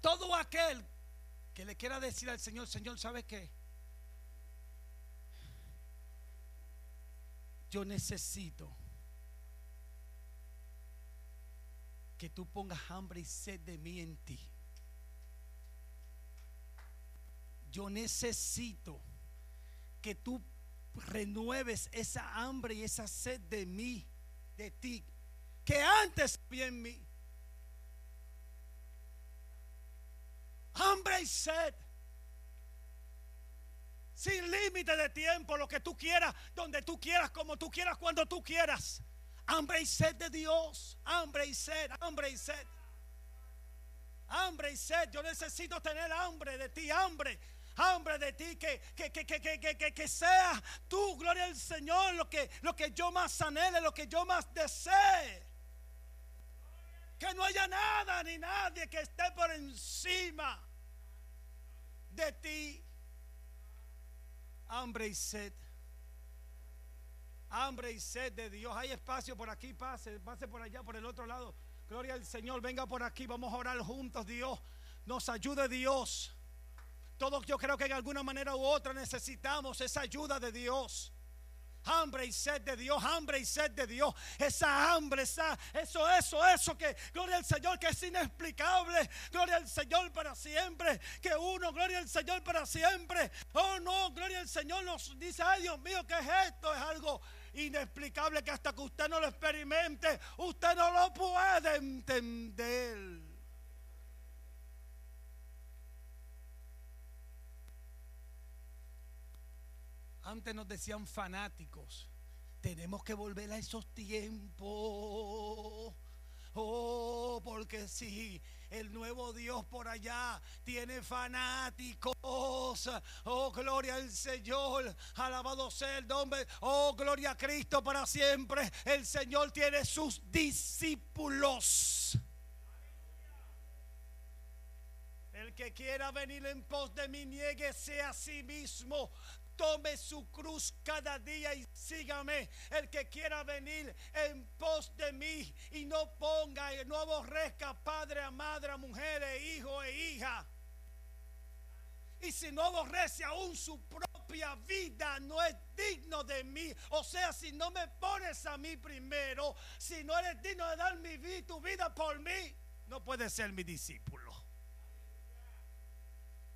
Todo aquel que le quiera decir al Señor, Señor, ¿sabe qué? Yo necesito que tú pongas hambre y sed de mí en ti. Yo necesito que tú renueves esa hambre y esa sed de mí, de ti, que antes había en mí. Hambre y sed. Sin límite de tiempo, lo que tú quieras, donde tú quieras, como tú quieras, cuando tú quieras. Hambre y sed de Dios. Hambre y sed, hambre y sed. Hambre y sed. Yo necesito tener hambre de ti, hambre. Hambre de ti, que, que, que, que, sea tú, gloria al Señor, lo que, lo que yo más anhele, lo que yo más desee. Que no haya nada ni nadie que esté por encima de ti. Hambre y sed. Hambre y sed de Dios. Hay espacio por aquí, pase, pase por allá, por el otro lado. Gloria al Señor, venga por aquí, vamos a orar juntos, Dios. Nos ayude Dios. Todos yo creo que en alguna manera u otra necesitamos esa ayuda de Dios. Hambre y sed de Dios, hambre y sed de Dios, esa hambre, esa, eso, eso, eso que, gloria al Señor, que es inexplicable, gloria al Señor para siempre, que uno, gloria al Señor para siempre, oh no, gloria al Señor nos dice, ay Dios mío, ¿qué es esto? Es algo inexplicable que hasta que usted no lo experimente, usted no lo puede entender. Antes nos decían fanáticos. Tenemos que volver a esos tiempos. Oh, porque si el nuevo Dios por allá tiene fanáticos. Oh, gloria al Señor. Alabado sea el nombre. Oh, gloria a Cristo para siempre. El Señor tiene sus discípulos. El que quiera venir en pos de mí, nieguese a sí mismo. Tome su cruz cada día y sígame. El que quiera venir en pos de mí y no ponga no aborrezca padre, a madre, a mujer, e hijo e hija. Y si no aborrece aún su propia vida, no es digno de mí. O sea, si no me pones a mí primero, si no eres digno de dar mi vida, tu vida por mí, no puedes ser mi discípulo.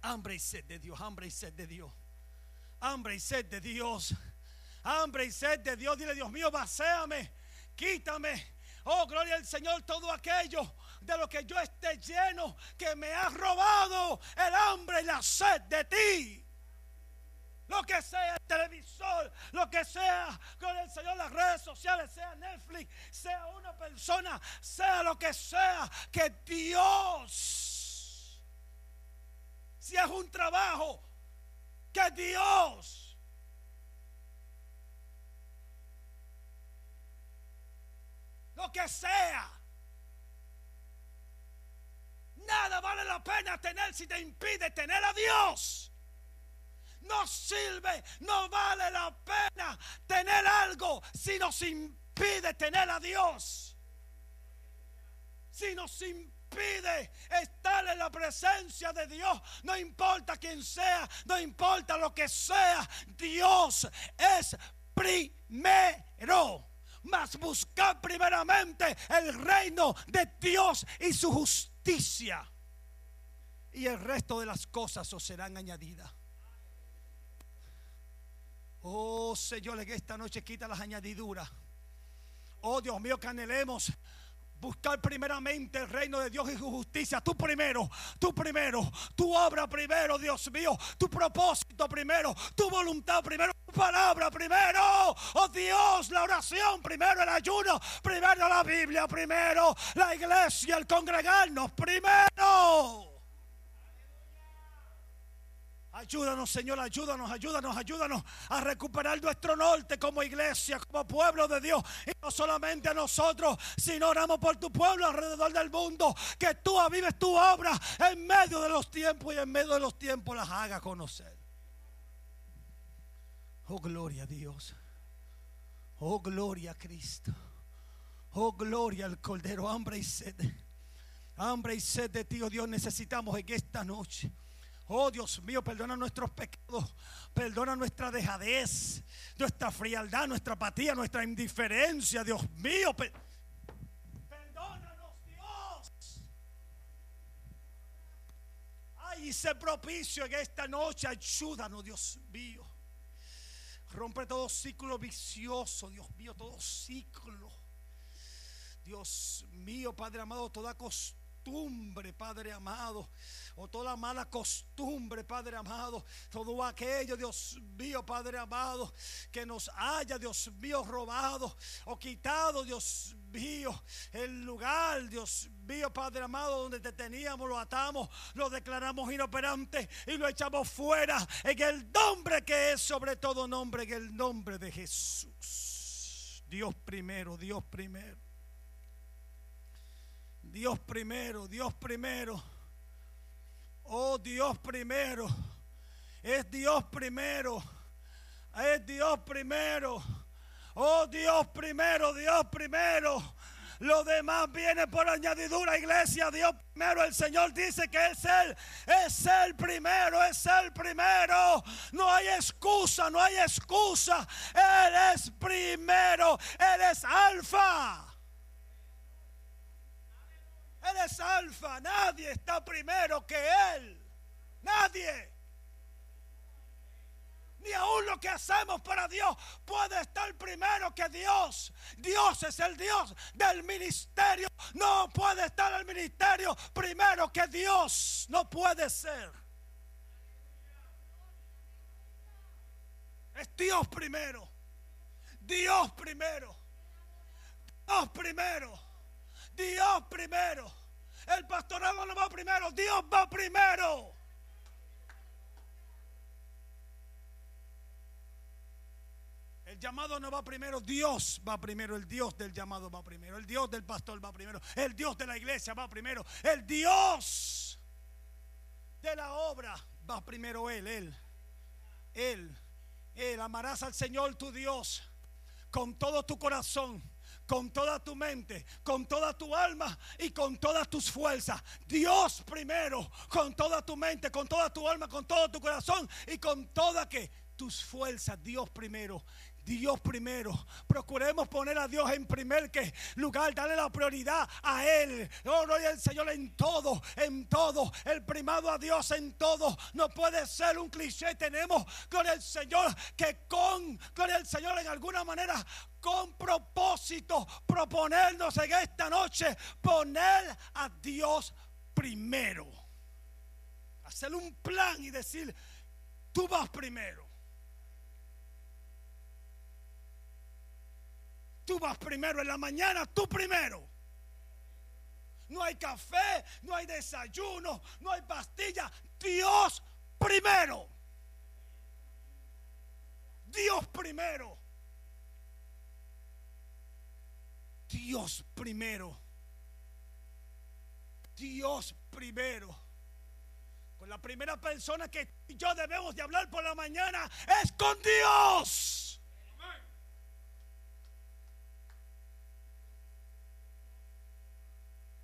Hambre y sed de Dios, hambre y sed de Dios hambre y sed de Dios. Hambre y sed de Dios. Dile, Dios mío, vacéame, quítame. Oh, gloria al Señor, todo aquello de lo que yo esté lleno, que me ha robado el hambre y la sed de ti. Lo que sea el televisor, lo que sea, gloria al Señor, las redes sociales, sea Netflix, sea una persona, sea lo que sea, que Dios, si es un trabajo, que Dios lo que sea. Nada vale la pena tener si te impide tener a Dios. no sirve, no vale la pena tener algo si nos impide tener a Dios. Si nos impide estar en la presencia de Dios, no importa quién sea, no importa lo que sea, Dios es primero. Mas buscar primeramente el reino de Dios y su justicia. Y el resto de las cosas os serán añadidas. Oh Señor, que esta noche quita las añadiduras. Oh Dios mío, que anhelemos buscar primeramente el reino de Dios y su justicia. Tú primero, tú primero, tu obra primero, Dios mío, tu propósito primero, tu voluntad primero, tu palabra primero. Oh Dios, la oración primero, el ayuno primero, la Biblia primero, la iglesia, el congregarnos primero. Ayúdanos, Señor, ayúdanos, ayúdanos, ayúdanos a recuperar nuestro norte como iglesia, como pueblo de Dios. Y no solamente a nosotros, sino oramos por tu pueblo alrededor del mundo. Que tú avives tu obra en medio de los tiempos y en medio de los tiempos las haga conocer. Oh, gloria a Dios. Oh, gloria a Cristo. Oh, gloria al Cordero. Hambre y sed. Hambre y sed de ti, oh Dios, necesitamos en esta noche. Oh Dios mío, perdona nuestros pecados, perdona nuestra dejadez, nuestra frialdad, nuestra apatía, nuestra indiferencia, Dios mío. perdónanos, Dios. Ay, sé propicio en esta noche, ayúdanos, Dios mío. Rompe todo ciclo vicioso, Dios mío, todo ciclo. Dios mío, Padre amado, toda costumbre, Padre amado o toda mala costumbre, Padre amado, todo aquello, Dios mío, Padre amado, que nos haya, Dios mío, robado o quitado, Dios mío, el lugar, Dios mío, Padre amado, donde te teníamos, lo atamos, lo declaramos inoperante y lo echamos fuera en el nombre que es sobre todo nombre, en el nombre de Jesús. Dios primero, Dios primero. Dios primero, Dios primero. Oh Dios primero. Es Dios primero. Es Dios primero. Oh Dios primero, Dios primero. Lo demás viene por añadidura, iglesia. Dios primero, el Señor dice que es Él. Es el primero, es el primero. No hay excusa, no hay excusa. Él es primero. Él es alfa. Él es alfa. Nadie está primero que Él. Nadie. Ni aún lo que hacemos para Dios puede estar primero que Dios. Dios es el Dios del ministerio. No puede estar el ministerio primero que Dios. No puede ser. Es Dios primero. Dios primero. Dios primero. Dios primero. El pastorado no va primero, Dios va primero. El llamado no va primero, Dios va primero, el Dios del llamado va primero, el Dios del pastor va primero, el Dios de la iglesia va primero, el Dios de la obra va primero. Él, Él, Él, Él. Amarás al Señor tu Dios con todo tu corazón con toda tu mente, con toda tu alma y con todas tus fuerzas. Dios primero, con toda tu mente, con toda tu alma, con todo tu corazón y con toda que tus fuerzas. Dios primero. Dios primero. Procuremos poner a Dios en primer lugar, darle la prioridad a Él. Oh, y el Señor en todo, en todo. El primado a Dios en todo. No puede ser un cliché. Tenemos con el Señor que con, con el Señor en alguna manera, con propósito, proponernos en esta noche, poner a Dios primero. Hacer un plan y decir, tú vas primero. Tú vas primero en la mañana, tú primero. No hay café, no hay desayuno, no hay pastilla. Dios primero. Dios primero. Dios primero. Dios primero. Con la primera persona que yo debemos de hablar por la mañana es con Dios.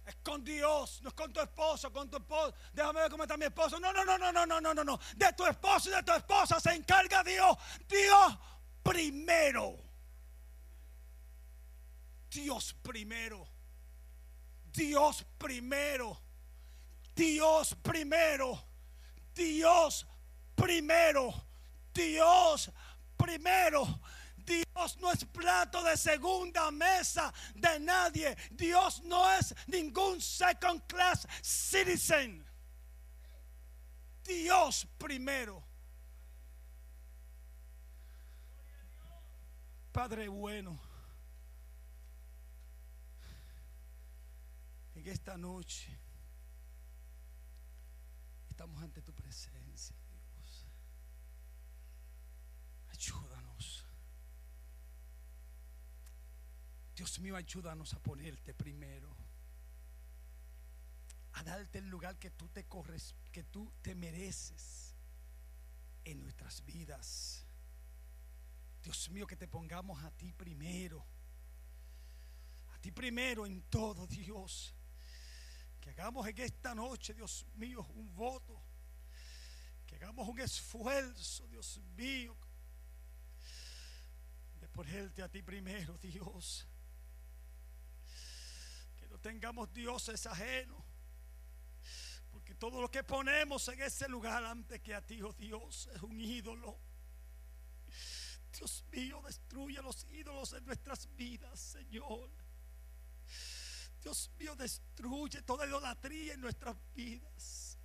Es con Dios, no es con tu esposo, con tu esposo. Déjame ver cómo está mi esposo. No, no, no, no, no, no, no, no, no. De tu esposo y de tu esposa se encarga Dios. Dios primero. Dios primero. Dios primero. Dios primero. Dios primero. Dios primero. Dios no es plato de segunda mesa de nadie. Dios no es ningún second class citizen. Dios primero. Padre bueno, en esta noche estamos ante tu presencia, Dios. Ayúdanos. Dios mío, ayúdanos a ponerte primero. A darte el lugar que tú te corres, que tú te mereces en nuestras vidas. Dios mío, que te pongamos a ti primero. A ti primero en todo, Dios. Que hagamos en esta noche, Dios mío, un voto. Que hagamos un esfuerzo, Dios mío, de ponerte a ti primero, Dios. Tengamos dioses ajenos. Porque todo lo que ponemos en ese lugar antes que a ti, oh Dios, es un ídolo. Dios mío, destruye los ídolos en nuestras vidas, Señor. Dios mío, destruye toda idolatría en nuestras vidas.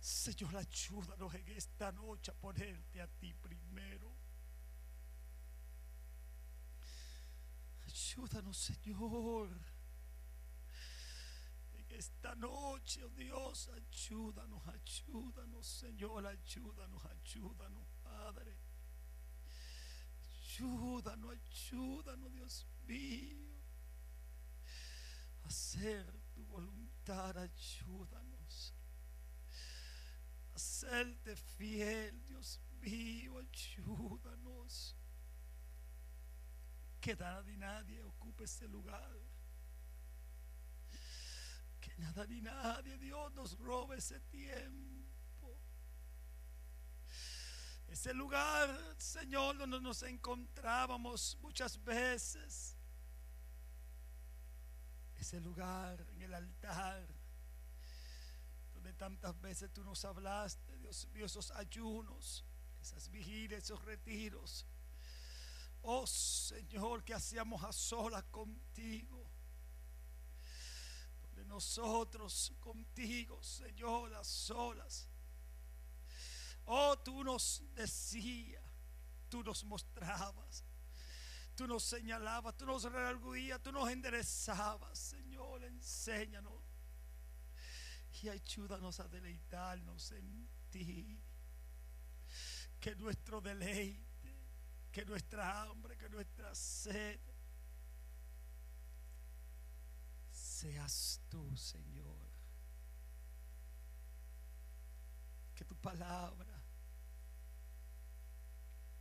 Señor, ayúdanos en esta noche a ponerte a ti primero. Ayúdanos, Señor. Esta noche, oh Dios, ayúdanos, ayúdanos, Señor, ayúdanos, ayúdanos, Padre. Ayúdanos, ayúdanos, Dios mío. Hacer tu voluntad, ayúdanos. Hacerte fiel, Dios mío, ayúdanos. Que nada ni nadie ocupe ese lugar. Nada ni nadie, Dios, nos robe ese tiempo. Ese lugar, Señor, donde nos encontrábamos muchas veces. Ese lugar en el altar, donde tantas veces tú nos hablaste, Dios mío, esos ayunos, esas vigilias, esos retiros. Oh Señor, que hacíamos a solas contigo. Nosotros contigo, Señor, a solas. Oh, tú nos decías, tú nos mostrabas, tú nos señalabas, tú nos redarguías, tú nos enderezabas, Señor, enséñanos y ayúdanos a deleitarnos en ti. Que nuestro deleite, que nuestra hambre, que nuestra sed seas tú, Señor. Que tu palabra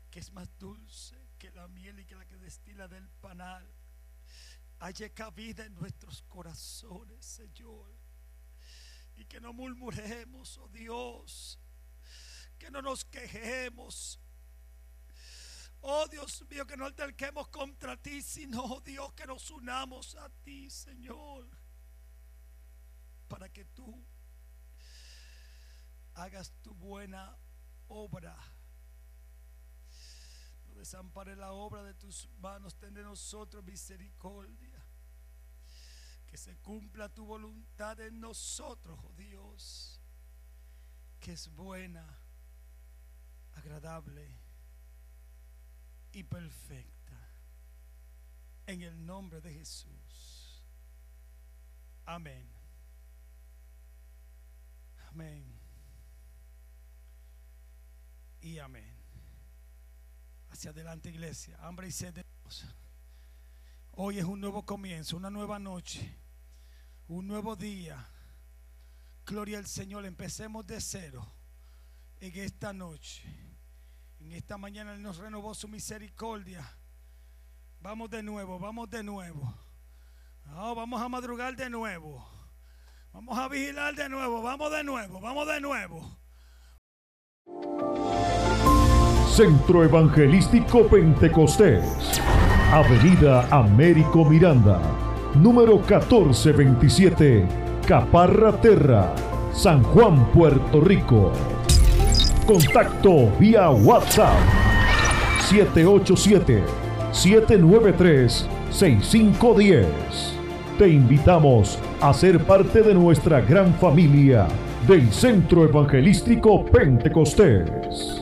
que es más dulce que la miel y que la que destila del panal, haya cabida en nuestros corazones, Señor. Y que no murmuremos, oh Dios, que no nos quejemos. Oh Dios mío, que no alterquemos contra ti, sino, oh Dios, que nos unamos a ti, Señor, para que tú hagas tu buena obra desampare la obra de tus manos, ten de nosotros misericordia. Que se cumpla tu voluntad en nosotros, oh Dios, que es buena, agradable y perfecta. En el nombre de Jesús. Amén. Amén. Y amén. Hacia adelante, iglesia. Hambre y sed de Dios. Hoy es un nuevo comienzo, una nueva noche, un nuevo día. Gloria al Señor. Empecemos de cero en esta noche. En esta mañana Él nos renovó su misericordia. Vamos de nuevo, vamos de nuevo. Vamos a madrugar de nuevo. Vamos a vigilar de nuevo, vamos de nuevo, vamos de nuevo. Centro Evangelístico Pentecostés, Avenida Américo Miranda, número 1427, Caparra Terra, San Juan, Puerto Rico. Contacto vía WhatsApp 787-793-6510. Te invitamos a ser parte de nuestra gran familia del Centro Evangelístico Pentecostés.